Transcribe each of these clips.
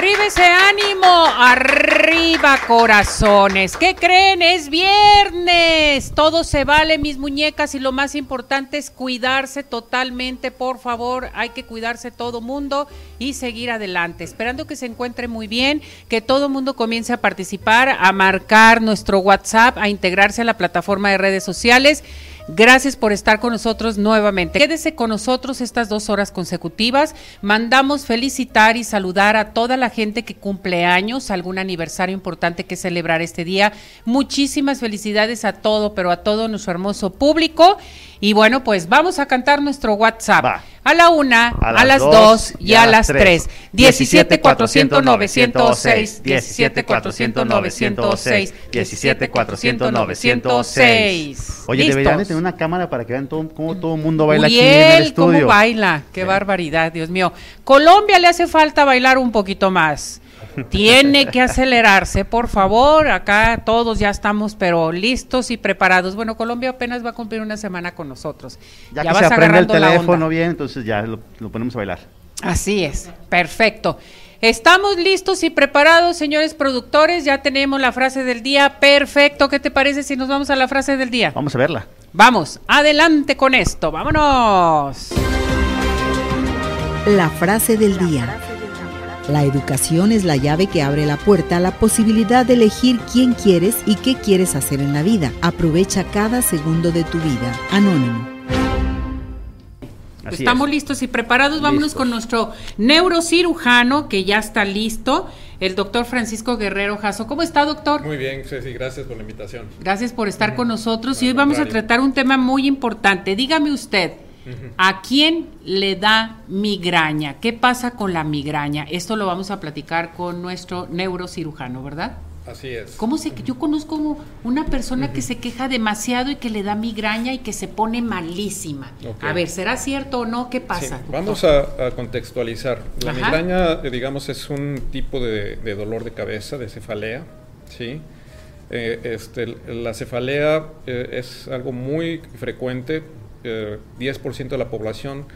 Arriba ese ánimo, arriba corazones. ¿Qué creen? Es viernes. Todo se vale, mis muñecas, y lo más importante es cuidarse totalmente, por favor. Hay que cuidarse todo mundo y seguir adelante. Esperando que se encuentre muy bien, que todo mundo comience a participar, a marcar nuestro WhatsApp, a integrarse a la plataforma de redes sociales Gracias por estar con nosotros nuevamente. Quédese con nosotros estas dos horas consecutivas. Mandamos felicitar y saludar a toda la gente que cumple años, algún aniversario importante que celebrar este día. Muchísimas felicidades a todo, pero a todo nuestro hermoso público. Y bueno, pues vamos a cantar nuestro WhatsApp. A la una, a, las dos y a las tres. 17 400 906, 17 400 906, 17 400 906. Oye, deberían tener una cámara para que vean todo, cómo todo el mundo baila aquí en el estudio. cómo baila, qué barbaridad, Dios mío. Colombia le hace falta bailar un poquito más. Tiene que acelerarse, por favor. Acá todos ya estamos, pero listos y preparados. Bueno, Colombia apenas va a cumplir una semana con nosotros. Ya, que se aprende el teléfono bien, entonces ya lo, ponemos a bailar. Así es, perfecto. Estamos listos y preparados, señores productores. Ya tenemos la frase del día. Perfecto. ¿Qué te parece si nos vamos a la frase del día? Vamos a verla. Vamos, adelante con esto. Vámonos. La frase del día. La educación es la llave que abre la puerta a la posibilidad de elegir quién quieres y qué quieres hacer en la vida. Aprovecha cada segundo de tu vida. Anónimo. Estamos listos y preparados. Vámonos con nuestro neurocirujano que ya está listo, el doctor Francisco Guerrero Jasso. ¿Cómo está, doctor? Muy bien, Ceci, gracias por la invitación. Gracias por estar con nosotros y hoy vamos a tratar un tema muy importante. Dígame usted, ¿A quién le da migraña? ¿Qué pasa con la migraña? Esto lo vamos a platicar con nuestro neurocirujano, ¿verdad? Así es. ¿Cómo se yo conozco una persona que se queja demasiado y que le da migraña y que se pone malísima? A ver, ¿será cierto o no? ¿Qué pasa? vamos a, contextualizar. La migraña, digamos, es un tipo de, dolor de cabeza, de cefalea, ¿sí? Eh, este, la cefalea eh, es algo muy frecuente 10% de la población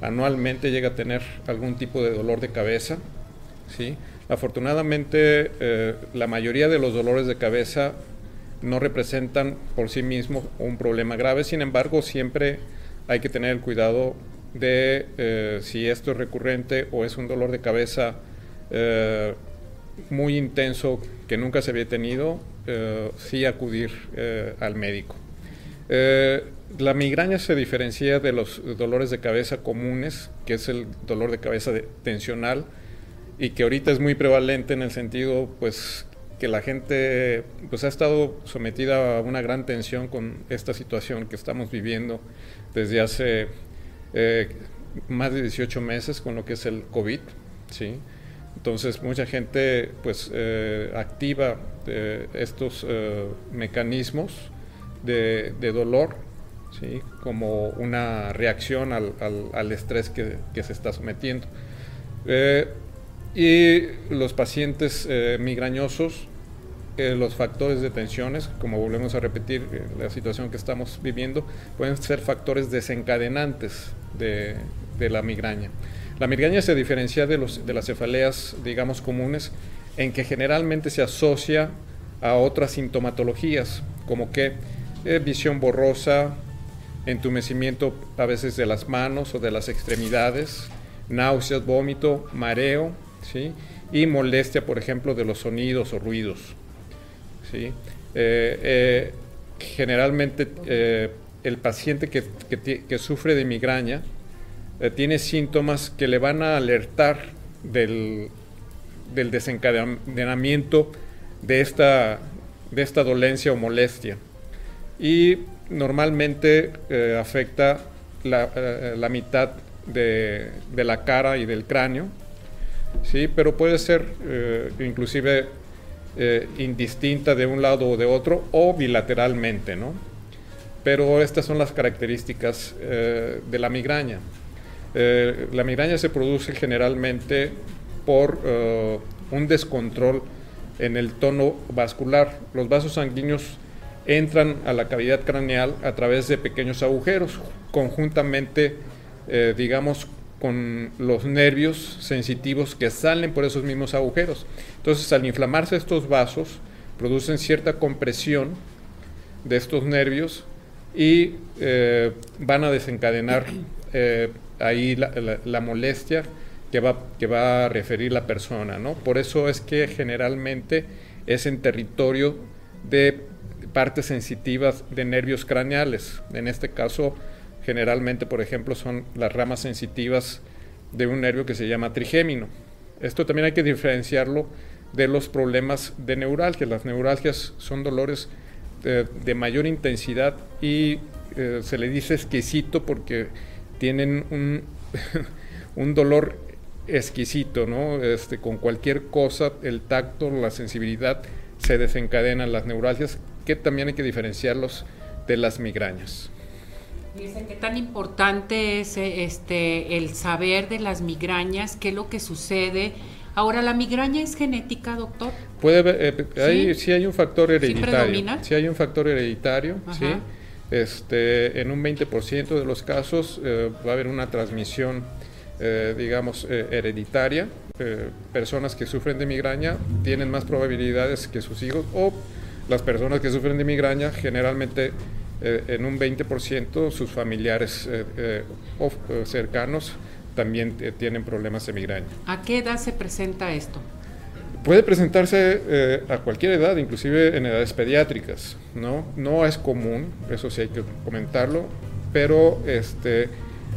anualmente llega a tener algún tipo de dolor de cabeza. ¿sí? Afortunadamente, eh, la mayoría de los dolores de cabeza no representan por sí mismos un problema grave, sin embargo, siempre hay que tener el cuidado de eh, si esto es recurrente o es un dolor de cabeza eh, muy intenso que nunca se había tenido, sí acudir al médico. La migraña se diferencia de los dolores de cabeza comunes, que es el dolor de cabeza tensional, y que ahorita es muy prevalente en el sentido, pues, que la gente pues, ha estado sometida a una gran tensión con esta situación que estamos viviendo desde hace eh, más de 18 meses con lo que es el COVID, ¿sí? Entonces mucha gente pues eh, activa eh, estos mecanismos de, de dolor como una reacción al, al, estrés que, que, se está sometiendo. Eh, y los pacientes eh, migrañosos, eh, los factores de tensiones, como volvemos a repetir, la situación que estamos viviendo, pueden ser factores desencadenantes de, de la migraña. La migraña se diferencia de, los, de las cefaleas, digamos, comunes, en que generalmente se asocia a otras sintomatologías, como que visión borrosa, entumecimiento a veces de las manos o de las extremidades, náuseas, vómito, mareo, ¿sí? y molestia, por ejemplo, de los sonidos o ruidos. ¿sí? Eh, eh, generalmente eh, el paciente que, que, sufre de migraña tiene síntomas que le van a alertar del, del desencadenamiento de esta, de esta dolencia o molestia. Y normalmente eh, afecta la, eh, la mitad de, de, la cara y del cráneo, ¿sí? pero puede ser eh, inclusive indistinta de un lado o de otro o bilateralmente. ¿no? Pero estas son las características de la migraña. la migraña se produce generalmente por un descontrol en el tono vascular. Los vasos sanguíneos entran a la cavidad craneal a través de pequeños agujeros, conjuntamente, eh, digamos, con los nervios sensitivos que salen por esos mismos agujeros. Entonces, al inflamarse estos vasos, producen cierta compresión de estos nervios y eh, van a desencadenar eh, ahí la, molestia que va, que va a referir la persona. ¿no? Por eso es que generalmente es en territorio de partes sensitivas de nervios craneales. En este caso, generalmente, por ejemplo, son las ramas sensitivas de un nervio que se llama trigémino. Esto también hay que diferenciarlo de los problemas de neuralgia. Las neuralgias son dolores de, mayor intensidad y eh, se le dice exquisito porque tienen un, un dolor exquisito, ¿no? Este, con cualquier cosa, el tacto, la sensibilidad, se desencadenan las neuralgias, que también hay que diferenciarlos de las migrañas. Qué tan importante es este, el saber de las migrañas, qué es lo que sucede. Ahora, ¿la migraña es genética, doctor? Puede eh, ¿Sí? ¿Sí? hay un factor hereditario. ¿Sí, hay un factor hereditario, sí. Este, en un 20% de los casos eh, va a haber una transmisión, eh, digamos, hereditaria. personas que sufren de migraña tienen más probabilidades que sus hijos o las personas que sufren de migraña generalmente en un 20% sus familiares o cercanos también tienen problemas de migraña. ¿A qué edad se presenta esto? Puede presentarse eh, a cualquier edad, inclusive en edades pediátricas, ¿no? No es común, eso sí hay que comentarlo, pero este,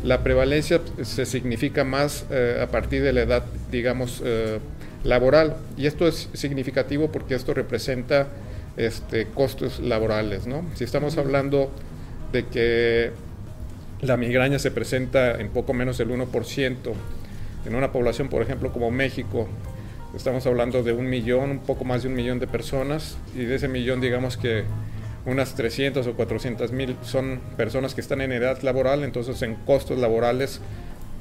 la prevalencia se significa más eh, a partir de la edad, digamos, eh, laboral. Y esto es significativo porque esto representa este, costos laborales, ¿no? Si estamos hablando de que la migraña se presenta en poco menos del 1%, en una población, por ejemplo, como México, Estamos hablando de un millón, un poco más de un millón de personas y de ese millón digamos que unas 300 o 400 mil son personas que están en edad laboral, entonces en costos laborales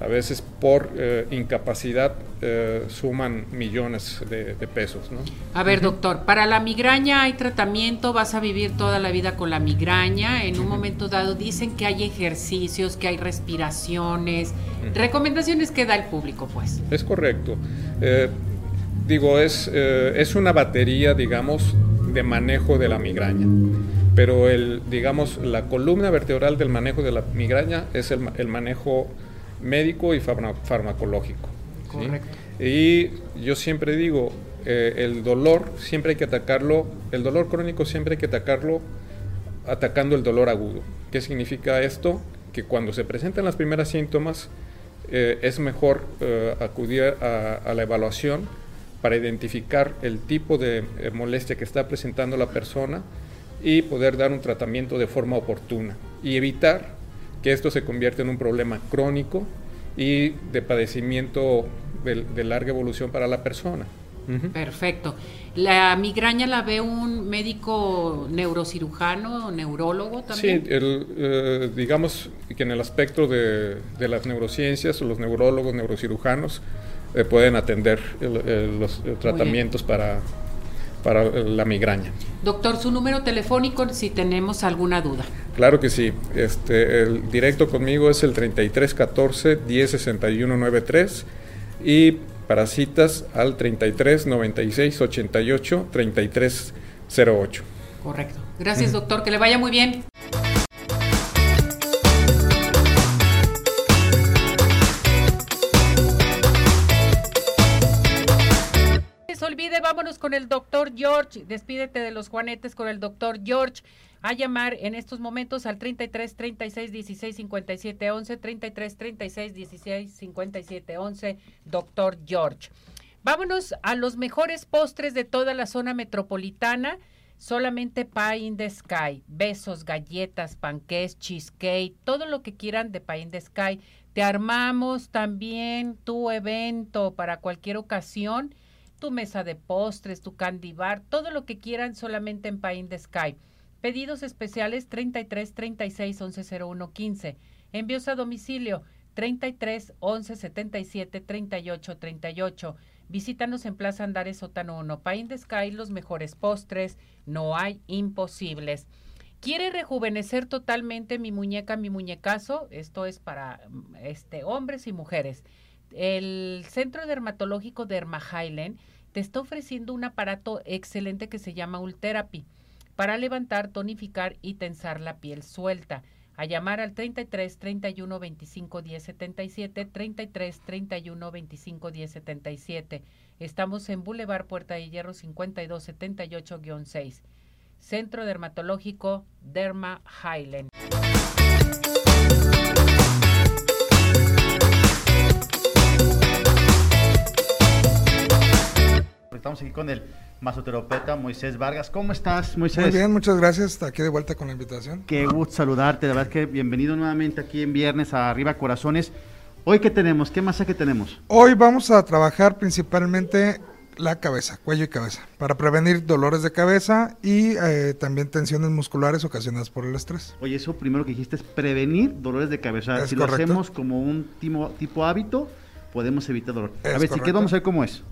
a veces por eh, incapacidad eh, suman millones de, pesos. ¿no? A ver, doctor, para la migraña hay tratamiento, vas a vivir toda la vida con la migraña. En un momento dado dicen que hay ejercicios, que hay respiraciones, recomendaciones que da el público, pues. Es correcto. Eh, digo, es, eh, es una batería, digamos, de manejo de la migraña. Pero el, digamos, la columna vertebral del manejo de la migraña es el, el manejo médico y farmacológico. Correcto. Y yo siempre digo, eh, el dolor siempre hay que atacarlo, el dolor crónico siempre hay que atacarlo atacando el dolor agudo. ¿Qué significa esto? Que cuando se presentan las primeras síntomas, eh, es mejor acudir a, a la evaluación para identificar el tipo de eh, molestia que está presentando la persona y poder dar un tratamiento de forma oportuna y evitar que esto se convierta en un problema crónico y de padecimiento de, larga evolución para la persona. Perfecto. ¿La migraña la ve un médico neurocirujano o neurólogo también? Sí, eh, digamos que en el aspecto de, de las neurociencias, los neurólogos, neurocirujanos, eh, pueden atender los tratamientos para, para la migraña. Doctor, su número telefónico si tenemos alguna duda. Claro que sí. Este, el directo conmigo es el 3314 106193 y para citas al 33 96 88 33 08. Correcto. Gracias, doctor. Que le vaya muy bien. Con el doctor George. Despídete de los juanetes con el doctor George. A llamar en estos momentos al 33 36 16 57 11, 33 36 16 57 11, doctor George. Vámonos a los mejores postres de toda la zona metropolitana. Solamente Pie in the Sky. Besos, galletas, panqués, cheesecake, todo lo que quieran de Pie in the Sky. Te armamos también tu evento para cualquier ocasión tu mesa de postres, tu candy bar, todo lo que quieran solamente en Pie in the Sky. Pedidos especiales 33 36 11 01 15. Envíos a domicilio 33 11 77 38 38. Visítanos en Plaza Andares Sótano 1, Pain de Sky, los mejores postres, no hay imposibles. ¿Quiere rejuvenecer totalmente mi muñeca, mi muñecazo? Esto es para este, hombres y mujeres. El Centro Dermatológico Derma te está ofreciendo un aparato excelente que se llama Ultherapy para levantar, tonificar y tensar la piel suelta a llamar al 33 31 25 10 77, 33 31 25 10 77. Estamos en Boulevard Puerta de Hierro 52 78-6. Centro Dermatológico Derma Highland. Estamos aquí con el masoterapeuta Moisés Vargas. ¿Cómo estás, Moisés? Muy bien, muchas gracias. Aquí de vuelta con la invitación. Qué gusto saludarte. De verdad que bienvenido nuevamente aquí en viernes a Arriba Corazones. Hoy, ¿qué tenemos? ¿Qué masaje tenemos? Hoy vamos a trabajar principalmente la cabeza, cuello y cabeza, para prevenir dolores de cabeza y eh, también tensiones musculares ocasionadas por el estrés. Oye, eso primero que dijiste es prevenir dolores de cabeza. si lo hacemos como un tipo, tipo hábito, podemos evitar dolor. a ver, si vamos a ver cómo es.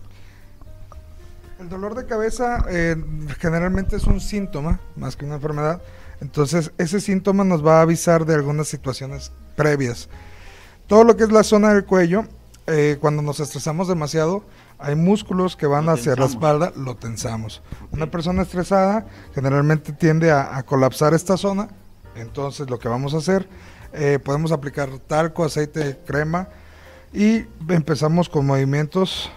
El dolor de cabeza eh, generalmente es un síntoma más que una enfermedad. Entonces, ese síntoma nos va a avisar de algunas situaciones previas. Todo lo que es la zona del cuello, eh, cuando nos estresamos demasiado, hay músculos que van hacia la espalda, lo tensamos. Una persona estresada generalmente tiende a, colapsar esta zona. Entonces, lo que vamos a hacer, eh, podemos aplicar talco, aceite, crema y empezamos con movimientos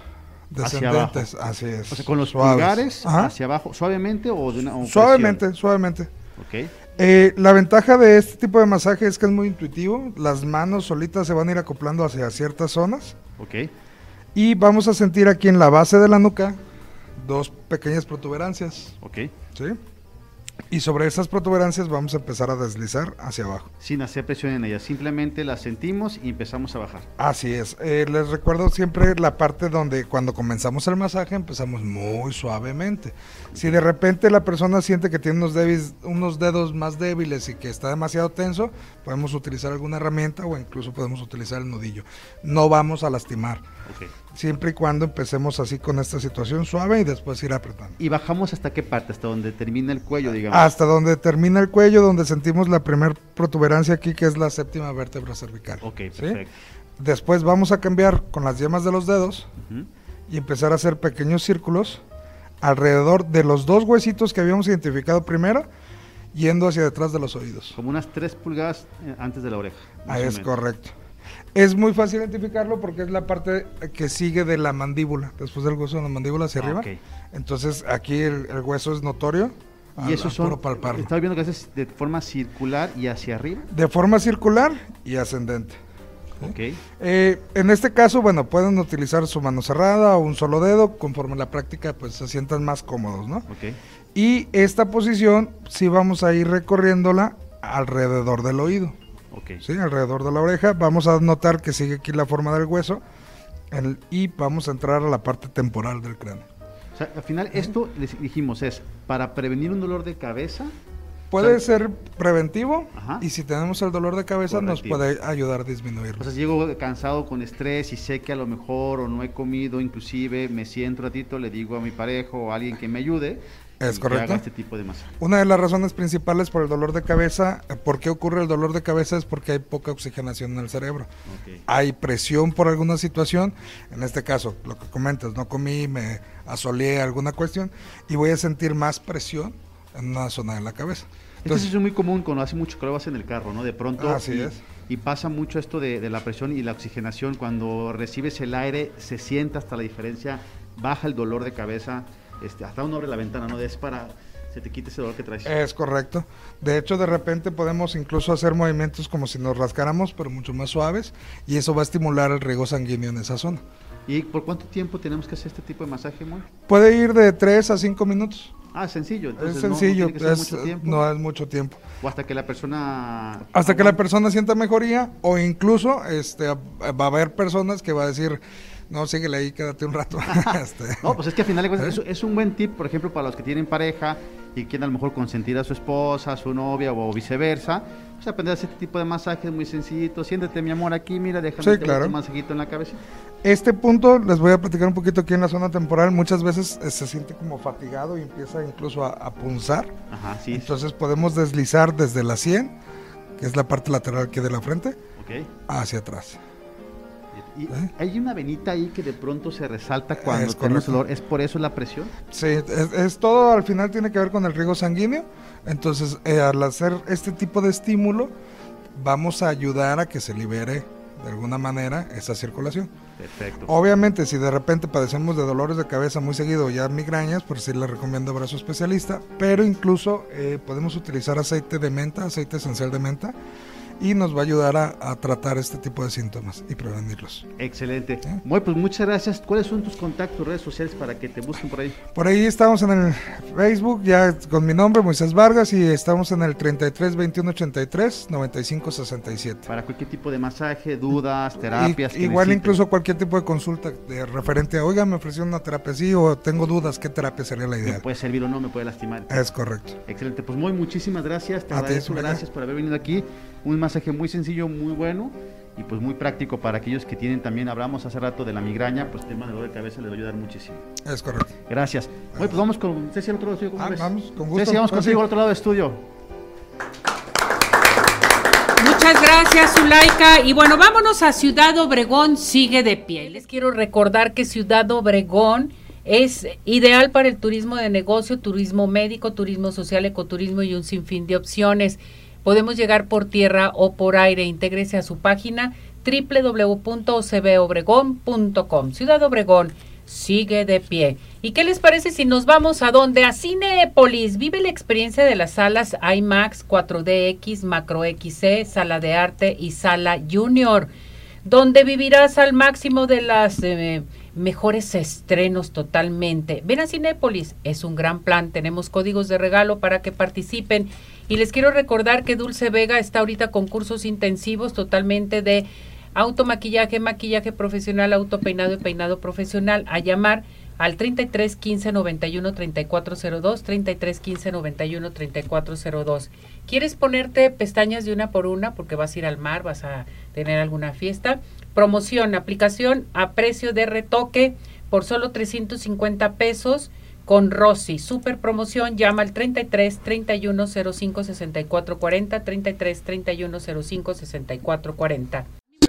Descendentes, así es. O sea, con los pulgares hacia abajo, suavemente o de una Suavemente, suavemente. Ok. Eh, la ventaja de este tipo de masaje es que es muy intuitivo. Las manos solitas se van a ir acoplando hacia ciertas zonas. Ok. Y vamos a sentir aquí en la base de la nuca dos pequeñas protuberancias. Ok. ¿Sí? Y sobre esas protuberancias vamos a empezar a deslizar hacia abajo. Sin hacer presión en ellas, simplemente las sentimos y empezamos a bajar. Así es. Eh, les recuerdo siempre la parte donde cuando comenzamos el masaje empezamos muy suavemente. Si de repente la persona siente que tiene unos, unos dedos más débiles y que está demasiado tenso, podemos utilizar alguna herramienta o incluso podemos utilizar el nudillo. No vamos a lastimar. Siempre y cuando empecemos así con esta situación suave y después ir apretando. ¿Y bajamos hasta qué parte? ¿Hasta donde termina el cuello, digamos? Hasta donde termina el cuello, donde sentimos la primera protuberancia aquí, que es la séptima vértebra cervical. Ok, perfecto. Después vamos a cambiar con las yemas de los dedos y empezar a hacer pequeños círculos alrededor de los dos huesitos que habíamos identificado primero, yendo hacia detrás de los oídos. Como unas tres pulgadas eh, antes de la oreja. Ahí es correcto. Es muy fácil identificarlo porque es la parte que sigue de la mandíbula, después del hueso de la mandíbula hacia arriba. Entonces aquí el, hueso es notorio. Y eso son, estaba viendo que es de forma circular y hacia arriba. De forma circular y ascendente. Eh, en este caso, bueno, pueden utilizar su mano cerrada o un solo dedo, conforme la práctica pues se sientan más cómodos, ¿no? Y esta posición sí vamos a ir recorriéndola alrededor del oído. Sí, alrededor de la oreja. Vamos a notar que sigue aquí la forma del hueso y vamos a entrar a la parte temporal del cráneo. O sea, al final esto, les dijimos, es para prevenir un dolor de cabeza. Puede ser preventivo y si tenemos el dolor de cabeza nos puede ayudar a disminuirlo. O sea, si llego cansado con estrés y sé que a lo mejor o no he comido, inclusive me siento un ratito, le digo a mi pareja o a alguien que me ayude, es correcto. este tipo de masaje. Una de las razones principales por el dolor de cabeza, eh, ¿por qué ocurre el dolor de cabeza? Es porque hay poca oxigenación en el cerebro. Hay presión por alguna situación, en este caso, lo que comentas, no comí, me asoleé alguna cuestión y voy a sentir más presión en una zona de la cabeza. Entonces, es muy común cuando hace mucho calor vas en el carro, ¿no? De pronto. Así y, es. Y pasa mucho esto de, de, la presión y la oxigenación. Cuando recibes el aire, se siente hasta la diferencia, baja el dolor de cabeza este, hasta uno abre la ventana, ¿no? Es para se te quite ese dolor que traes. Es correcto. De hecho, de repente podemos incluso hacer movimientos como si nos rascáramos, pero mucho más suaves, y eso va a estimular el riego sanguíneo en esa zona. ¿Y por cuánto tiempo tenemos que hacer este tipo de masaje, Moy? Puede ir de 3 a 5 minutos. Ah, sencillo. es sencillo, no, es, mucho tiempo. O hasta que la persona... Hasta que la persona sienta mejoría, o incluso este, va a haber personas que va a decir no, síguele ahí, quédate un rato. Este. no, pues es que al final es, un buen tip, por ejemplo, para los que tienen pareja y quieren a lo mejor consentir a su esposa, a su novia o viceversa, pues aprender a hacer este tipo de masajes muy sencillitos. Siéntete, mi amor, aquí, mira, déjame sí, claro. un masajito en la cabeza. Este punto les voy a platicar un poquito aquí en la zona temporal. Muchas veces eh, se siente como fatigado y empieza incluso a, punzar. Ajá, sí. Entonces podemos deslizar desde la 100, que es la parte lateral aquí de la frente, hacia atrás. Y ¿Eh? Hay una venita ahí que de pronto se resalta cuando tenemos dolor. ¿Es por eso la presión? Sí, es, todo al final tiene que ver con el riego sanguíneo. Entonces, eh, al hacer este tipo de estímulo, vamos a ayudar a que se libere de alguna manera esa circulación. Perfecto. Obviamente, si de repente padecemos de dolores de cabeza muy seguido, ya migrañas, pues sí le recomiendo ver a su especialista. Pero incluso eh, podemos utilizar aceite de menta, aceite esencial de menta y nos va a ayudar a, tratar este tipo de síntomas y prevenirlos. Excelente. Bueno, pues muchas gracias. ¿Cuáles son tus contactos, redes sociales para que te busquen por ahí? Por ahí estamos en el Facebook, ya con mi nombre, Moisés Vargas, y estamos en el 33 21 83 95 67. Para cualquier tipo de masaje, dudas, terapias. igual incluso cualquier tipo de consulta de referente a, oiga, me ofreció una terapia así o tengo dudas, ¿qué terapia sería la idea? Me puede servir o no, me puede lastimar. Es correcto. Excelente. Pues muy muchísimas gracias. Te agradezco, gracias por haber venido aquí un masaje muy sencillo, muy bueno y pues muy práctico para aquellos que tienen también, hablamos hace rato de la migraña, pues tema de dolor de cabeza les va a ayudar muchísimo. Es correcto. Gracias. Bueno, pues vamos con Ceci al otro lado del estudio. Ah, vamos, con gusto. Ceci, vamos contigo al otro lado del estudio. Muchas gracias, Zulaika. Y bueno, vámonos a Ciudad Obregón, sigue de pie. Les quiero recordar que Ciudad Obregón es ideal para el turismo de negocio, turismo médico, turismo social, ecoturismo y un sinfín de opciones. Podemos llegar por tierra o por aire. Intégrese a su página www.ocbobregón.com. Ciudad Obregón sigue de pie. ¿Y qué les parece si nos vamos a dónde? A Cinepolis. Vive la experiencia de las salas IMAX, 4DX, Macro XC, Sala de Arte y Sala Junior, donde vivirás al máximo de las eh, mejores estrenos totalmente. Ven a Cinépolis, es un gran plan. Tenemos códigos de regalo para que participen y les quiero recordar que Dulce Vega está ahorita con cursos intensivos totalmente de automaquillaje, maquillaje profesional, autopeinado y peinado profesional. A llamar al 33 15 91 3402, 33 15 91 3402. ¿Quieres ponerte pestañas de una por una porque vas a ir al mar, vas a tener alguna fiesta? Promoción, aplicación a precio de retoque por solo 350 pesos con Rosy. Super promoción, llama al 33 31 05 64 40, 33 31 05 64 40.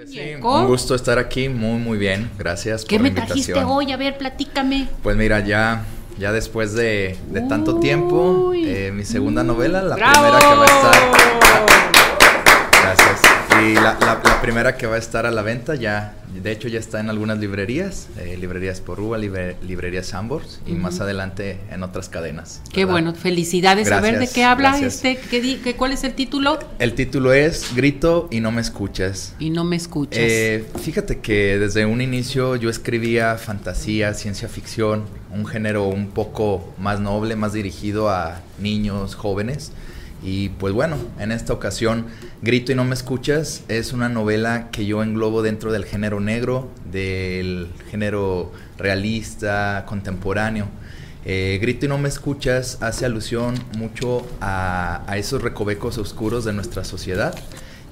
Sí, un gusto estar aquí, muy muy bien, gracias ¿Qué por la invitación. ¿Qué me trajiste hoy? A ver, platícame. Pues mira, ya ya después de, de tanto tiempo, eh, mi segunda novela, la primera que va a estar y la, primera que va a estar a la venta ya, de hecho ya está en algunas librerías, eh, librerías Porrúa, librerías Sambors y más adelante en otras cadenas. Qué bueno, felicidades. a ver de qué habla este, ¿qué, ¿cuál es el título? El título es Grito y no me escuchas. Y no me escuchas. Eh, fíjate que desde un inicio yo escribía fantasía, ciencia ficción, un género un poco más noble, más dirigido a niños, jóvenes. Y pues bueno, en esta ocasión, Grito y no me escuchas es una novela que yo englobo dentro del género negro, del género realista, contemporáneo. Eh, Grito y no me escuchas hace alusión mucho a, esos recovecos oscuros de nuestra sociedad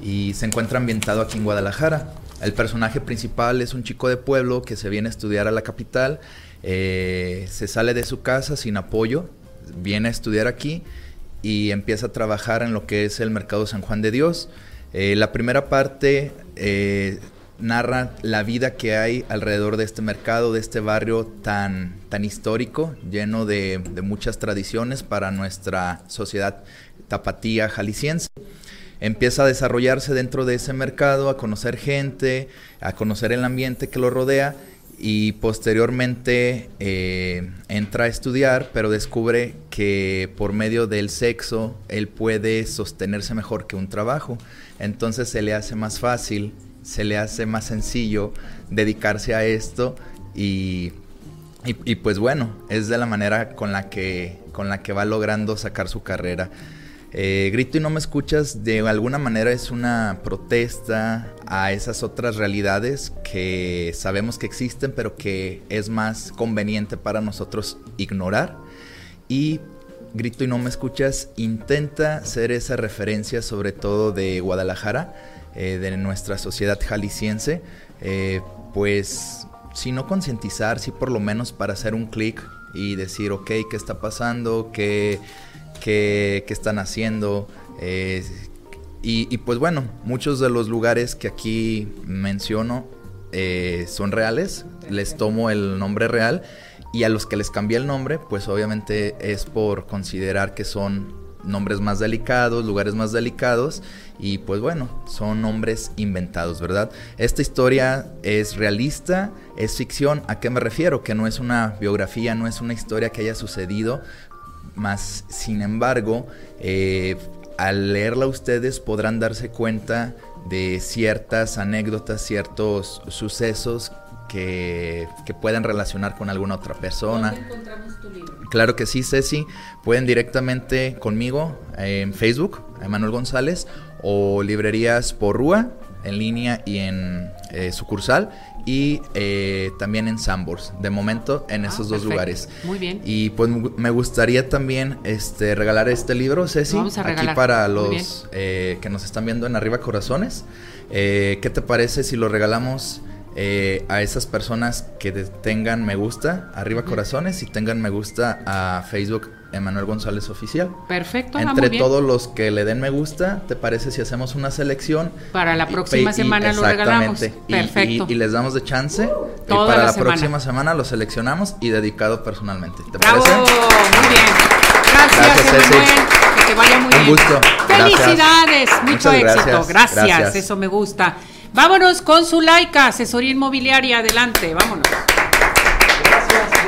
y se encuentra ambientado aquí en Guadalajara. El personaje principal es un chico de pueblo que se viene a estudiar a la capital, eh, se sale de su casa sin apoyo, viene a estudiar aquí y empieza a trabajar en lo que es el mercado San Juan de Dios. Eh, la primera parte eh, narra la vida que hay alrededor de este mercado, de este barrio tan, tan histórico, lleno de, muchas tradiciones para nuestra sociedad tapatía jalisciense. Empieza a desarrollarse dentro de ese mercado, a conocer gente, a conocer el ambiente que lo rodea y posteriormente eh, entra a estudiar, pero descubre que por medio del sexo él puede sostenerse mejor que un trabajo. Entonces se le hace más fácil, se le hace más sencillo dedicarse a esto y, y, pues bueno, es de la manera con la que, con la que va logrando sacar su carrera. Eh, Grito y no me escuchas de alguna manera es una protesta a esas otras realidades que sabemos que existen pero que es más conveniente para nosotros ignorar y Grito y no me escuchas intenta ser esa referencia sobre todo de Guadalajara, eh, de nuestra sociedad jalisciense, eh, pues si no concientizar, si por lo menos para hacer un clic y decir, ok, ¿qué está pasando? ¿Qué, qué, están haciendo? Eh, y, pues bueno, muchos de los lugares que aquí menciono eh, son reales, les tomo el nombre real y a los que les cambié el nombre, pues obviamente es por considerar que son nombres más delicados, lugares más delicados y pues bueno, son nombres inventados, ¿verdad? Esta historia es realista, es ficción, ¿a qué me refiero? Que no es una biografía, no es una historia que haya sucedido, más sin embargo, eh, al leerla ustedes podrán darse cuenta de ciertas anécdotas, ciertos sucesos que, que puedan relacionar con alguna otra persona. ¿Dónde encontramos tu libro? Claro que sí, Ceci. Pueden directamente conmigo en Facebook, Emanuel González, o librerías por Rúa, en línea y en eh, sucursal y eh, también en Sambors, de momento en Ah, esos dos perfecto. lugares. Muy bien. Y pues me gustaría también este, regalar este libro, Ceci, vamos a aquí para los eh, que nos están viendo en Arriba Corazones. Eh, ¿Qué te parece si lo regalamos eh, a esas personas que tengan me gusta, Arriba Corazones, y tengan me gusta a Facebook Emanuel González Oficial? Perfecto, muy Entre bien. todos los que le den me gusta, ¿te parece si hacemos una selección? Para la próxima y- semana lo regalamos. Perfecto. Y, y les damos de chance. y Toda para la la, semana. próxima semana lo seleccionamos y dedicado personalmente. ¿Te Bravo, parece? muy bien. Gracias. Emanuel. Que te vaya muy Un bien. gusto. Gracias. Felicidades, mucho Muchas éxito. gracias. Gracias. Gracias. eso me gusta. Vámonos con su laica, asesoría inmobiliaria. Adelante, vámonos.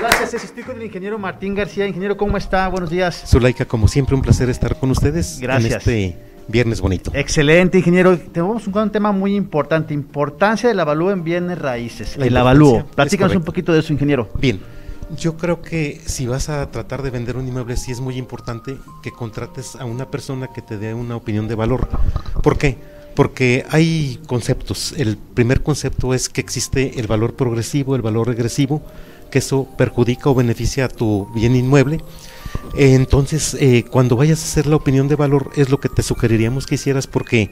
Gracias. Estoy con el ingeniero Martín García. Ingeniero, ¿cómo está? Buenos días. Zulaika, como siempre, un placer estar con ustedes Gracias. en este viernes bonito. Excelente, ingeniero. Tenemos un, un tema muy importante. Importancia del avalúo en bienes raíces. La el avalúo. Platícanos un poquito de eso, ingeniero. Bien, yo creo que si vas a tratar de vender un inmueble, sí es muy importante que contrates a una persona que te dé una opinión de valor. ¿Por qué? Porque hay conceptos. El primer concepto es que existe el valor progresivo, el valor regresivo, que eso perjudica o beneficia a tu bien inmueble. Eh, Entonces, eh, cuando vayas a hacer la opinión de valor, es lo que te sugeriríamos que hicieras porque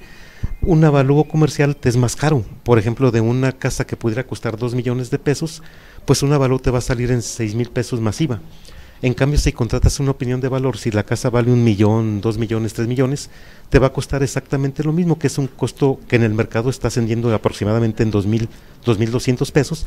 un avalúo comercial te es más caro. Por ejemplo, de una casa que pudiera costar 2 millones de pesos, pues un avalúo te va a salir en 6 mil pesos masiva. En cambio, si contratas una opinión de valor, si la casa vale un millón, dos millones, tres millones, te va a costar exactamente lo mismo, que es un costo que en el mercado está ascendiendo aproximadamente en dos mil, dos mil doscientos pesos,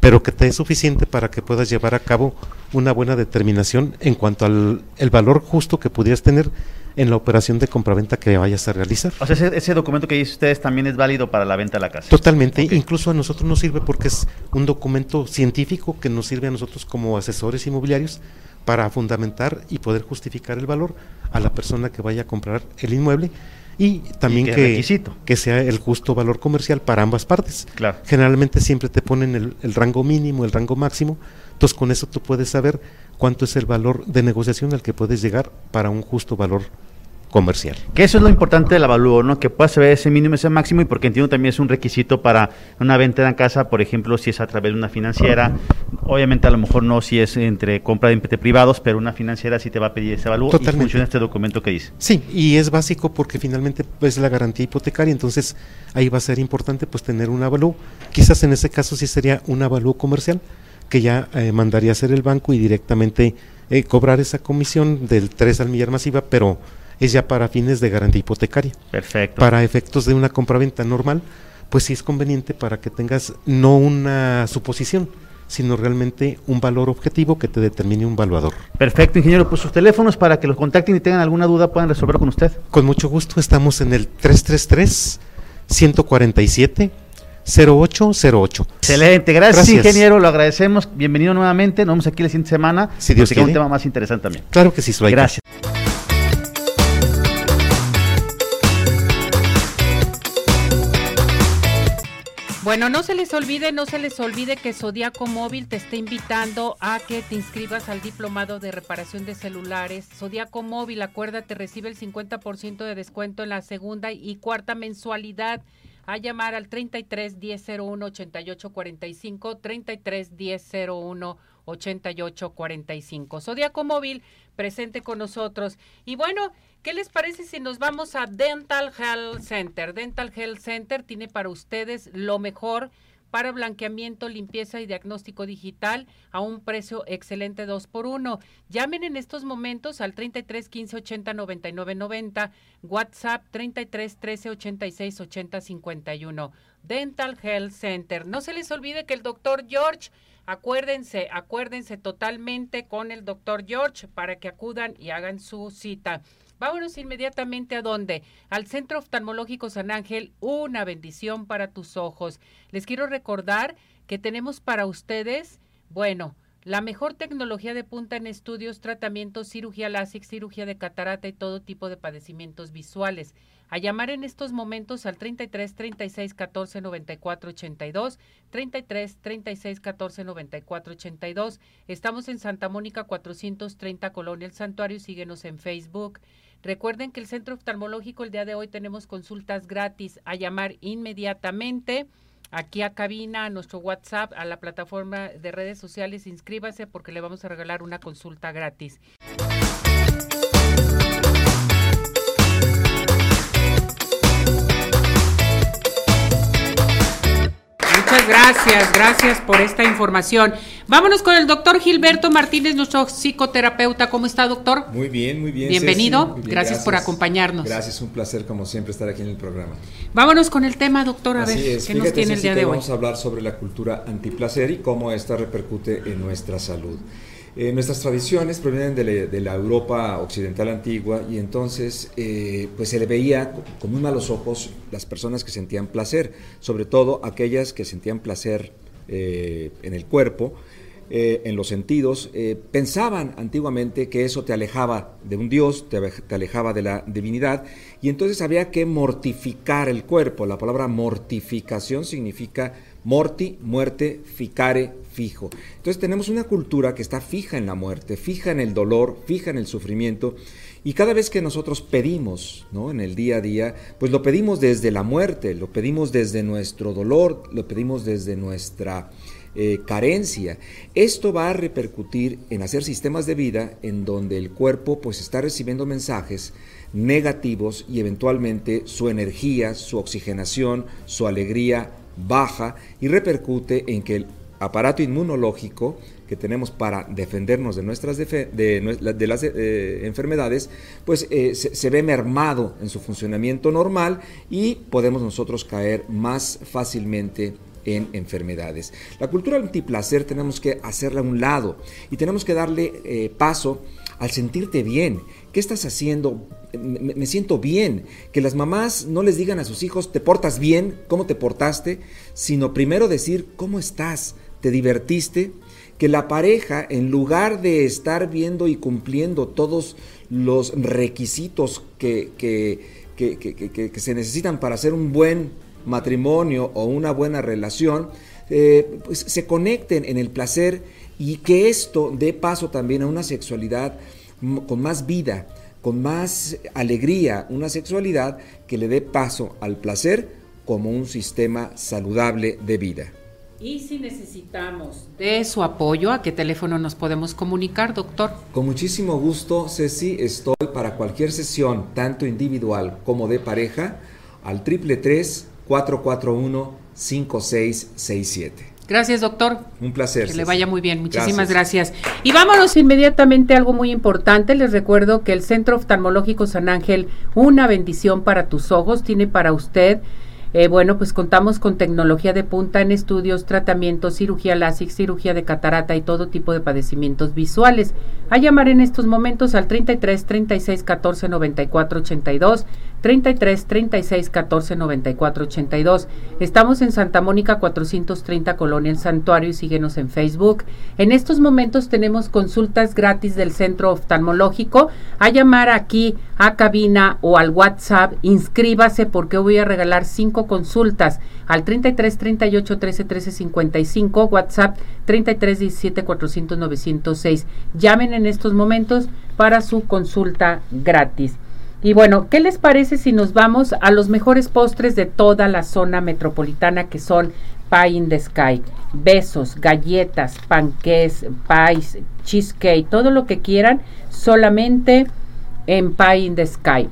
pero que te es suficiente para que puedas llevar a cabo una buena determinación en cuanto al el valor justo que pudieras tener en la operación de compraventa que vayas a realizar. O sea, ese, ese documento que dice ustedes también es válido para la venta de la casa. Totalmente, incluso a nosotros nos sirve porque es un documento científico que nos sirve a nosotros como asesores inmobiliarios para fundamentar y poder justificar el valor a la persona que vaya a comprar el inmueble y también que que, requisito. que sea el justo valor comercial para ambas partes. Claro. Generalmente siempre te ponen el, el rango mínimo, el rango máximo, entonces con eso tú puedes saber cuánto es el valor de negociación al que puedes llegar para un justo valor comercial. Que eso es lo importante del avalúo, ¿no? Que pueda saber ese mínimo, ese máximo, y porque entiendo también es un requisito para una venta la casa, por ejemplo, si es a través de una financiera. Obviamente, a lo mejor no si es entre compra de privados, pero una financiera sí te va a pedir ese avalúo y Totalmente. funciona este documento que dice. Sí, y es básico porque finalmente es la garantía hipotecaria, entonces ahí va a ser importante pues tener un avalúo. Quizás en ese caso sí sería un avalúo comercial que ya eh, mandaría a hacer el banco y directamente eh, cobrar esa comisión del 3 al millar masiva, pero es ya para fines de garantía hipotecaria. Perfecto. Para efectos de una compraventa normal, pues sí es conveniente para que tengas no una suposición, sino realmente un valor objetivo que te determine un valuador. Perfecto, ingeniero. Pues sus teléfonos para que los contacten y tengan alguna duda puedan resolver con usted. Con mucho gusto, estamos en el 333 147 0808. Excelente, gracias, Gracias. ingeniero, lo agradecemos. Bienvenido nuevamente. Nos vemos aquí la siguiente semana. Si Dios es un quiere. tema más interesante también. Claro que sí, Zulaika. Gracias. Bueno, no se les olvide, no se les olvide que Zodiaco Móvil te está invitando a que te inscribas al diplomado de reparación de celulares. Zodiaco Móvil, acuérdate, recibe el 50% de descuento en la segunda y cuarta mensualidad. A llamar al 33 10 01 88 45, 33 10 01 8845. Zodíaco Móvil, presente con nosotros. Y bueno, ¿qué les parece si nos vamos a Dental Health Center? Dental Health Center tiene para ustedes lo mejor para blanqueamiento, limpieza y diagnóstico digital a un precio excelente 2 por 1. Llamen en estos momentos al 33 15 80 99 90, WhatsApp 33 13 86 80 51. Dental Health Center. No se les olvide que el doctor George Acuérdense, acuérdense totalmente con el doctor George para que acudan y hagan su cita. Vámonos inmediatamente a dónde? Al Centro Oftalmológico San Ángel, una bendición para tus ojos. Les quiero recordar que tenemos para ustedes, bueno, la mejor tecnología de punta en estudios, tratamientos, cirugía láser, cirugía de catarata y todo tipo de padecimientos visuales. A llamar en estos momentos al 33 36 14 94 82, 33 36 14 94 82. Estamos en Santa Mónica 430 Colonia El Santuario. Síguenos en Facebook. Recuerden que el Centro Oftalmológico el día de hoy tenemos consultas gratis a llamar inmediatamente aquí a cabina, a nuestro WhatsApp, a la plataforma de redes sociales. Inscríbase porque le vamos a regalar una consulta gratis. Muchas gracias, gracias por esta información. Vámonos con el doctor Gilberto Martínez, nuestro psicoterapeuta. ¿Cómo está, doctor? Muy bien, muy bien. Bienvenido, gracias, por acompañarnos. Gracias, un placer como siempre estar aquí en el programa. Vámonos con el tema, doctor, a ver, ¿qué nos tiene el día de hoy? Vamos a hablar sobre la cultura antiplacer y cómo esta repercute en nuestra salud. Eh, nuestras tradiciones provienen de, la Europa occidental antigua y entonces eh, pues se le veía con muy malos ojos las personas que sentían placer, sobre todo aquellas que sentían placer eh, en el cuerpo, en los sentidos. pensaban antiguamente que eso te alejaba de un Dios, te, te alejaba de la divinidad y entonces había que mortificar el cuerpo. La palabra mortificación significa morti, muerte, ficare, fijo. Entonces tenemos una cultura que está fija en la muerte, fija en el dolor, fija en el sufrimiento. Y cada vez que nosotros pedimos, ¿no? En el día a día, pues lo pedimos desde la muerte, lo pedimos desde nuestro dolor, lo pedimos desde nuestra eh, carencia. Esto va a repercutir en hacer sistemas de vida en donde el cuerpo pues está recibiendo mensajes negativos y eventualmente su energía, su oxigenación, su alegría baja y repercute en que el aparato inmunológico que tenemos para defendernos de nuestras de, las eh, enfermedades, pues eh, se, ve mermado en su funcionamiento normal y podemos nosotros caer más fácilmente en enfermedades. La cultura antiplacer tenemos que hacerla a un lado y tenemos que darle eh, paso al sentirte bien. ¿Qué estás haciendo? Me, siento bien. Que las mamás no les digan a sus hijos, te portas bien, cómo te portaste, sino primero decir, ¿cómo estás? te divertiste, que la pareja, en lugar de estar viendo y cumpliendo todos los requisitos que, que, se necesitan para hacer un buen matrimonio o una buena relación, eh, pues se conecten en el placer y que esto dé paso también a una sexualidad con más vida, con más alegría, una sexualidad que le dé paso al placer como un sistema saludable de vida. Y si necesitamos de su apoyo, ¿a qué teléfono nos podemos comunicar, doctor? Con muchísimo gusto, Ceci, estoy para cualquier sesión, tanto individual como de pareja, al triple 441 5667 Gracias, doctor. Un placer. Que le vaya muy bien. Muchísimas gracias. Y vámonos inmediatamente a algo muy importante. Les recuerdo que el Centro Oftalmológico San Ángel, una bendición para tus ojos, tiene para usted eh, bueno, pues contamos con tecnología de punta en estudios, tratamientos, cirugía láser, cirugía de catarata y todo tipo de padecimientos visuales. A llamar en estos momentos al 33 36 14 94 82, 33 36 14 94 82. Estamos en Santa Mónica 430 Colonia El Santuario y síguenos en Facebook. En estos momentos tenemos consultas gratis del centro oftalmológico. A llamar aquí a cabina o al WhatsApp, inscríbase porque voy a regalar cinco consultas al 33 38 13 13 55, WhatsApp 33 17 400 906. Llamen en estos momentos para su consulta gratis. Y bueno, ¿qué les parece si nos vamos a los mejores postres de toda la zona metropolitana que son Pie in the Sky. Besos, galletas, panqués, pies, cheesecake, todo lo que quieran, solamente en Pie in the Sky.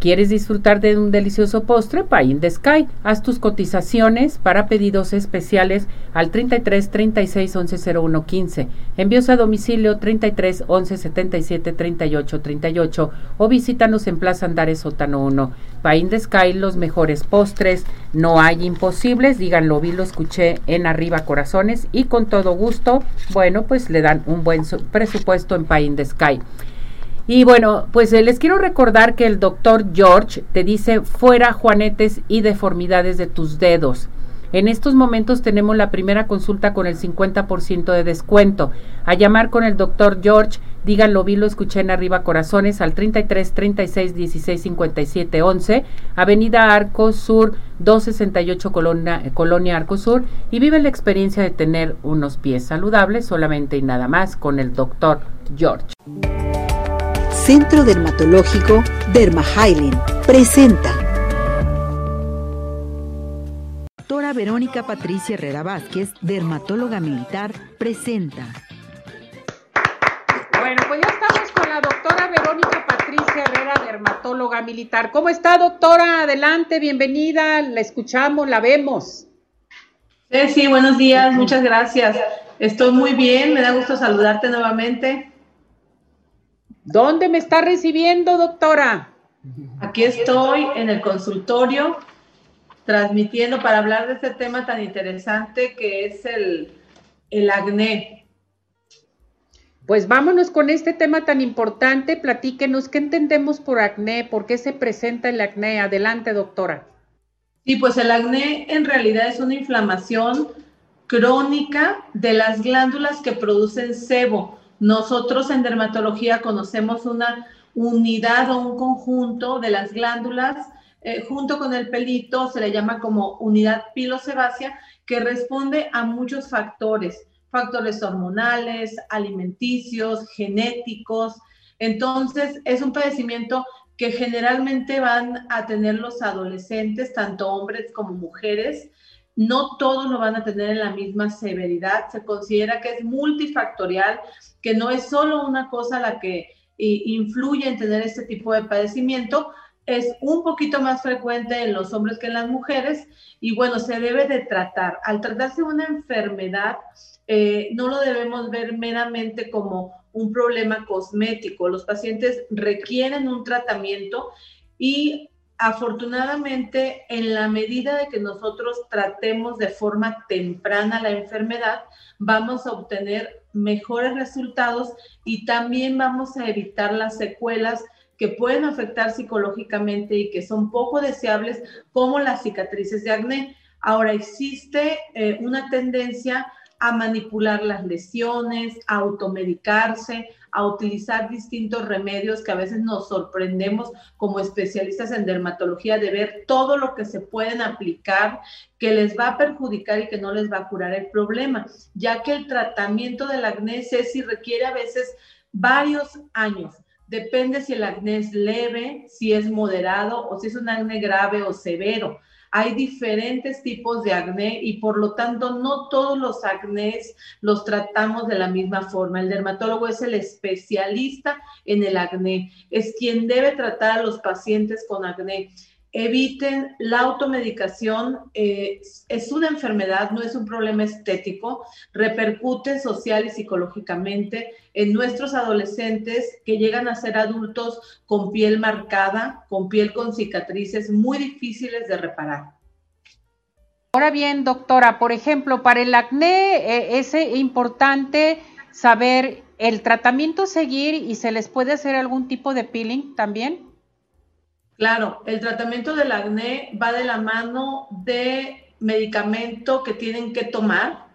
¿Quieres disfrutar de un delicioso postre? Pie in the Sky. Haz tus cotizaciones para pedidos especiales al 33 36 11 01 15. Envíos a domicilio 33 11 77 38 38 o visítanos en Plaza Andares Sótano 1. Pie in the Sky, los mejores postres. No hay imposibles. Díganlo, vi, lo escuché en Arriba Corazones y con todo gusto, bueno, pues le dan un buen presupuesto en Pie in the Sky. Y bueno, pues eh, les quiero recordar que el doctor George te dice fuera juanetes y deformidades de tus dedos. En estos momentos tenemos la primera consulta con el 50% de descuento. A llamar con el doctor George, díganlo, vi, lo escuché en arriba corazones al 33 36 16 57 11, Avenida Arco Sur 268 Colonia, Colonia Arco Sur y vive la experiencia de tener unos pies saludables solamente y nada más con el doctor George. Centro Dermatológico Derma presenta. Doctora Verónica Patricia Herrera Vázquez, dermatóloga militar, presenta. Bueno, pues ya estamos con la doctora Verónica Patricia Herrera, dermatóloga militar. ¿Cómo está, doctora? Adelante, bienvenida, la escuchamos, la vemos. Sí, sí, buenos días, muchas gracias. Estoy muy bien, me da gusto saludarte nuevamente. ¿Dónde me está recibiendo, doctora? Aquí estoy en el consultorio transmitiendo para hablar de este tema tan interesante que es el, el acné. Pues vámonos con este tema tan importante. Platíquenos qué entendemos por acné, por qué se presenta el acné. Adelante, doctora. Sí, pues el acné en realidad es una inflamación crónica de las glándulas que producen sebo. Nosotros en dermatología conocemos una unidad o un conjunto de las glándulas eh, junto con el pelito, se le llama como unidad pilosebácea, que responde a muchos factores, factores hormonales, alimenticios, genéticos. Entonces, es un padecimiento que generalmente van a tener los adolescentes, tanto hombres como mujeres, no todos lo van a tener en la misma severidad. Se considera que es multifactorial, que no es solo una cosa la que influye en tener este tipo de padecimiento, es un poquito más frecuente en los hombres que en las mujeres y bueno, se debe de tratar. Al tratarse una enfermedad, eh, no lo debemos ver meramente como un problema cosmético. Los pacientes requieren un tratamiento y afortunadamente, en la medida de que nosotros tratemos de forma temprana la enfermedad, vamos a obtener mejores resultados y también vamos a evitar las secuelas que pueden afectar psicológicamente y que son poco deseables, como las cicatrices de acné. Ahora existe eh, una tendencia a manipular las lesiones, a automedicarse, a utilizar distintos remedios que a veces nos sorprendemos como especialistas en dermatología de ver todo lo que se pueden aplicar que les va a perjudicar y que no les va a curar el problema, ya que el tratamiento del acné si requiere a veces varios años. Depende si el acné es leve, si es moderado o si es un acné grave o severo. Hay diferentes tipos de acné y por lo tanto no todos los acnés los tratamos de la misma forma. El dermatólogo es el especialista en el acné, es quien debe tratar a los pacientes con acné eviten la automedicación. Eh, es una enfermedad, no es un problema estético, repercute social y psicológicamente en nuestros adolescentes que llegan a ser adultos con piel marcada, con piel con cicatrices muy difíciles de reparar. Ahora bien, doctora, por ejemplo, para el acné eh, es importante saber el tratamiento seguir y se les puede hacer algún tipo de peeling también. Claro, el tratamiento del acné va de la mano de medicamento que tienen que tomar,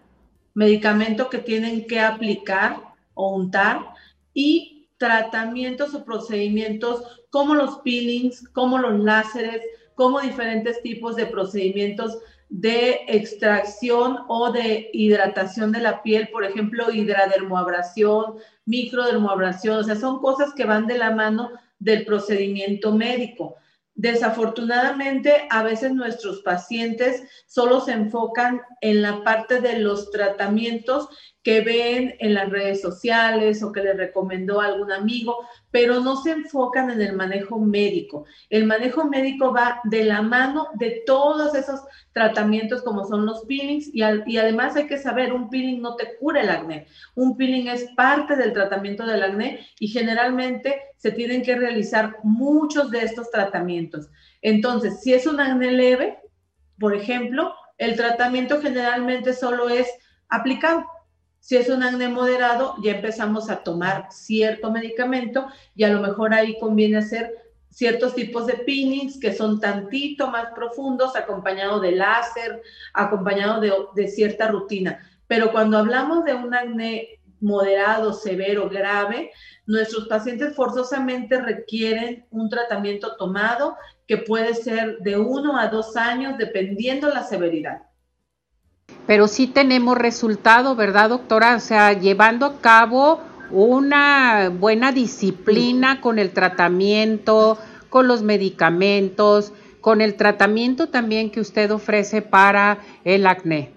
medicamento que tienen que aplicar o untar y tratamientos o procedimientos como los peelings, como los láseres, como diferentes tipos de procedimientos de extracción o de hidratación de la piel, por ejemplo, hidradermoabrasión, microdermoabrasión, o sea, son cosas que van de la mano del procedimiento médico. Desafortunadamente, a veces nuestros pacientes solo se enfocan en la parte de los tratamientos que ven en las redes sociales o que les recomendó algún amigo, pero no se enfocan en el manejo médico. El manejo médico va de la mano de todos esos tratamientos como son los peelings y, y además hay que saber, un peeling no te cura el acné, un peeling es parte del tratamiento del acné y generalmente se tienen que realizar muchos de estos tratamientos. Entonces, si es un acné leve, por ejemplo, el tratamiento generalmente solo es aplicado si es un acné moderado, ya empezamos a tomar cierto medicamento y a lo mejor ahí conviene hacer ciertos tipos de peelings que son tantito más profundos, acompañado de láser, acompañado de, de cierta rutina. Pero cuando hablamos de un acné moderado, severo, grave, nuestros pacientes forzosamente requieren un tratamiento tomado que puede ser de uno a dos años dependiendo la severidad pero sí tenemos resultado, ¿verdad, doctora? O sea, llevando a cabo una buena disciplina con el tratamiento, con los medicamentos, con el tratamiento también que usted ofrece para el acné.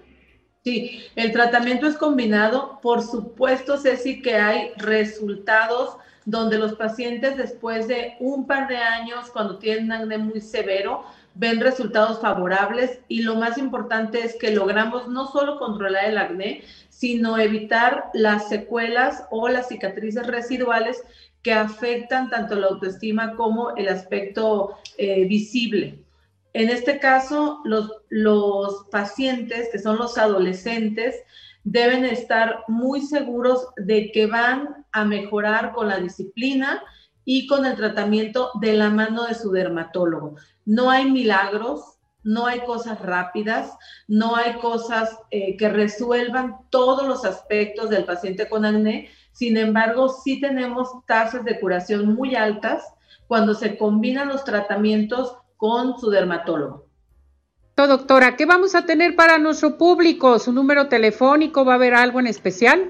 Sí, el tratamiento es combinado. Por supuesto, Ceci, que hay resultados donde los pacientes después de un par de años, cuando tienen acné muy severo, ven resultados favorables y lo más importante es que logramos no solo controlar el acné, sino evitar las secuelas o las cicatrices residuales que afectan tanto la autoestima como el aspecto eh, visible. En este caso, los, los pacientes, que son los adolescentes, deben estar muy seguros de que van a mejorar con la disciplina y con el tratamiento de la mano de su dermatólogo. No hay milagros, no hay cosas rápidas, no hay cosas eh, que resuelvan todos los aspectos del paciente con acné. Sin embargo, sí tenemos tasas de curación muy altas cuando se combinan los tratamientos con su dermatólogo. Doctora, ¿qué vamos a tener para nuestro público? ¿Su número telefónico? ¿Va a haber algo en especial?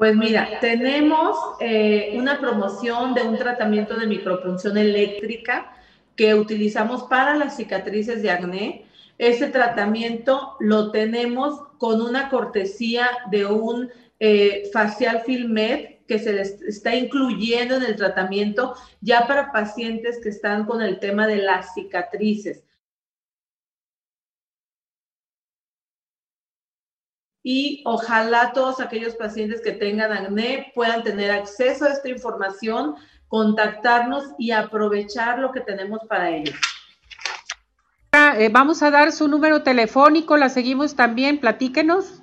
Pues mira, tenemos eh, una promoción de un tratamiento de micropunción eléctrica que utilizamos para las cicatrices de acné. Ese tratamiento lo tenemos con una cortesía de un eh, facial filmed que se les está incluyendo en el tratamiento ya para pacientes que están con el tema de las cicatrices. Y ojalá todos aquellos pacientes que tengan acné puedan tener acceso a esta información contactarnos y aprovechar lo que tenemos para ellos. Eh, vamos a dar su número telefónico, la seguimos también, platíquenos.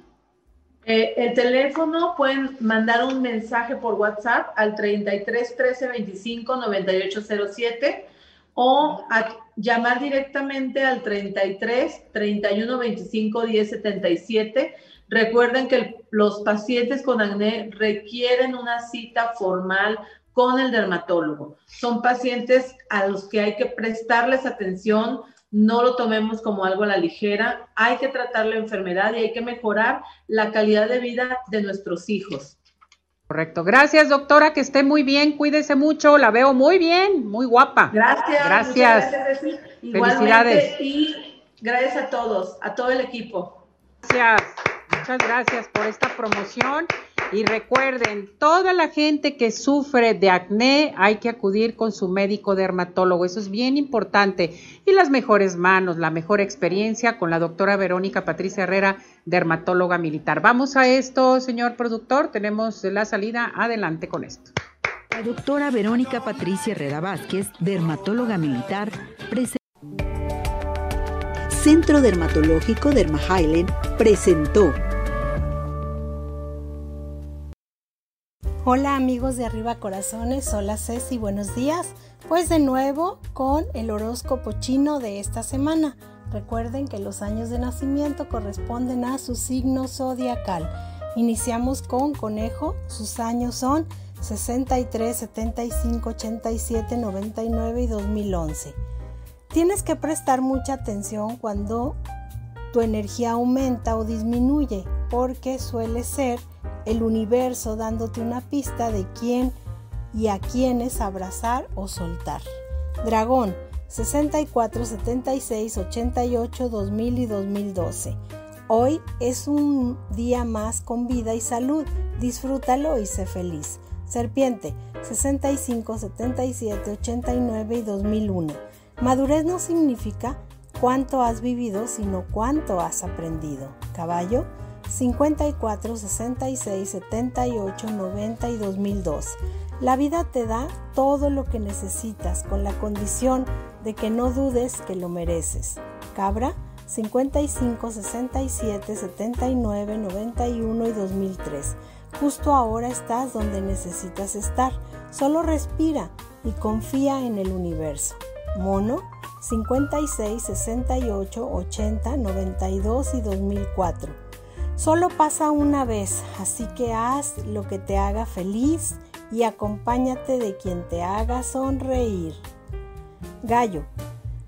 Eh, el teléfono pueden mandar un mensaje por WhatsApp al 33 13 25 98 07 o llamar directamente al 33 31 25 10 77. Recuerden que los pacientes con acné requieren una cita formal con el dermatólogo. Son pacientes a los que hay que prestarles atención, no lo tomemos como algo a la ligera, hay que tratar la enfermedad y hay que mejorar la calidad de vida de nuestros hijos. Correcto. Gracias, doctora, que esté muy bien, cuídese mucho, la veo muy bien, muy guapa. Gracias. Gracias. gracias Felicidades. Y gracias a todos, a todo el equipo. Gracias. Muchas gracias por esta promoción y recuerden, toda la gente que sufre de acné hay que acudir con su médico dermatólogo, eso es bien importante. Y las mejores manos, la mejor experiencia con la doctora Verónica Patricia Herrera, dermatóloga militar. Vamos a esto, señor productor, tenemos la salida, adelante con esto. La doctora Verónica Patricia Herrera Vázquez, dermatóloga militar, Centro Dermatológico Derma presentó Hola amigos de Arriba Corazones, hola Ceci, buenos días. Pues de nuevo con el horóscopo chino de esta semana. Recuerden que los años de nacimiento corresponden a su signo zodiacal. Iniciamos con conejo, sus años son 63, 75, 87, 99 y 2011. Tienes que prestar mucha atención cuando tu energía aumenta o disminuye, porque suele ser el universo dándote una pista de quién y a quiénes abrazar o soltar. Dragón, 64 76 88 2000 y 2012. Hoy es un día más con vida y salud. Disfrútalo y sé feliz. Serpiente 65 77 89 y 2001. Madurez no significa cuánto has vivido, sino cuánto has aprendido. Caballo 54 66 78 90 y 2002. La vida te da todo lo que necesitas con la condición de que no dudes que lo mereces. Cabra 55 67 79 91 y 2003. Justo ahora estás donde necesitas estar. Solo respira y confía en el universo. Mono 56 68 80 92 y 2004. Solo pasa una vez, así que haz lo que te haga feliz y acompáñate de quien te haga sonreír. Gallo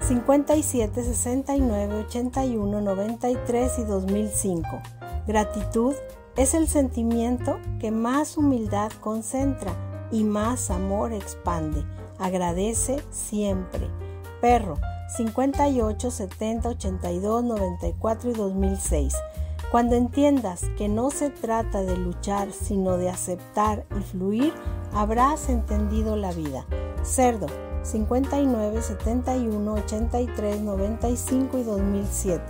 57 69 81 93 y 2005. Gratitud es el sentimiento que más humildad concentra y más amor expande. Agradece siempre. Perro 58 70 82 94 y 2006. Cuando entiendas que no se trata de luchar, sino de aceptar y fluir, habrás entendido la vida. Cerdo 59, 71, 83, 95 y 2007.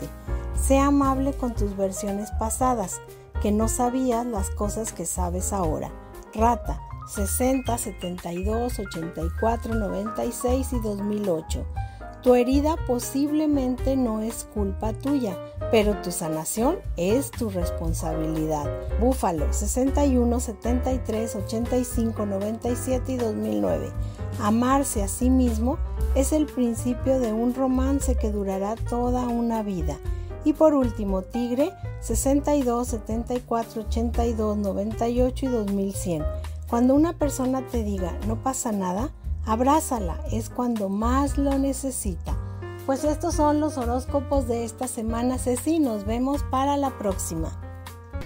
Sé amable con tus versiones pasadas, que no sabías las cosas que sabes ahora. Rata 60, 72, 84, 96 y 2008. Tu herida posiblemente no es culpa tuya, pero tu sanación es tu responsabilidad. Búfalo 61, 73, 85, 97 y 2009. Amarse a sí mismo es el principio de un romance que durará toda una vida. Y por último, Tigre 62, 74, 82, 98 y 2100. Cuando una persona te diga no pasa nada, Abrázala, es cuando más lo necesita. Pues estos son los horóscopos de esta semana, Ceci. Nos vemos para la próxima.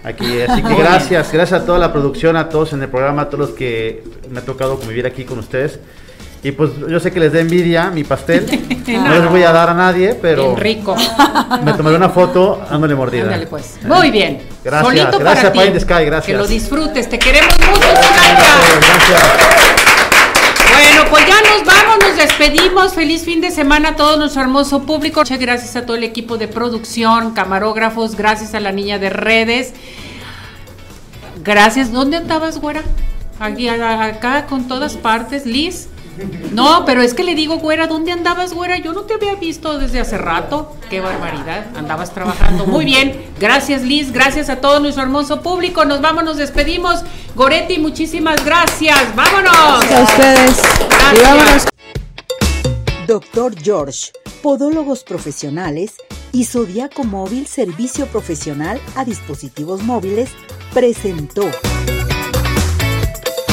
Aquí, así que gracias, gracias a toda la producción, a todos en el programa, a todos los que me ha tocado convivir aquí con ustedes. Y pues yo sé que les da envidia mi pastel. No, les voy a dar a nadie, pero. rico. Me tomaré una foto dándole mordida. Ándale pues. Muy bien. Gracias, Solito gracias para ti. Sky, gracias. Que lo disfrutes, te queremos mucho, Gracias. Bueno, pues ya nos vamos, nos despedimos. Feliz fin de semana a todo nuestro hermoso público. Muchas gracias a todo el equipo de producción, camarógrafos, gracias a la niña de redes. Gracias. ¿Dónde andabas, güera? Aquí, acá, con todas partes. Liz. No, pero es que le digo, güera, ¿dónde andabas, güera? Yo no te había visto desde hace rato. Qué barbaridad. Andabas trabajando. Muy bien. Gracias, Liz. Gracias a todo nuestro hermoso público. Nos vamos, nos despedimos. Goretti, muchísimas gracias. Vámonos. Gracias a ustedes. Y vámonos. Doctor George, Podólogos Profesionales y Zodiaco Móvil Servicio Profesional a Dispositivos Móviles presentó.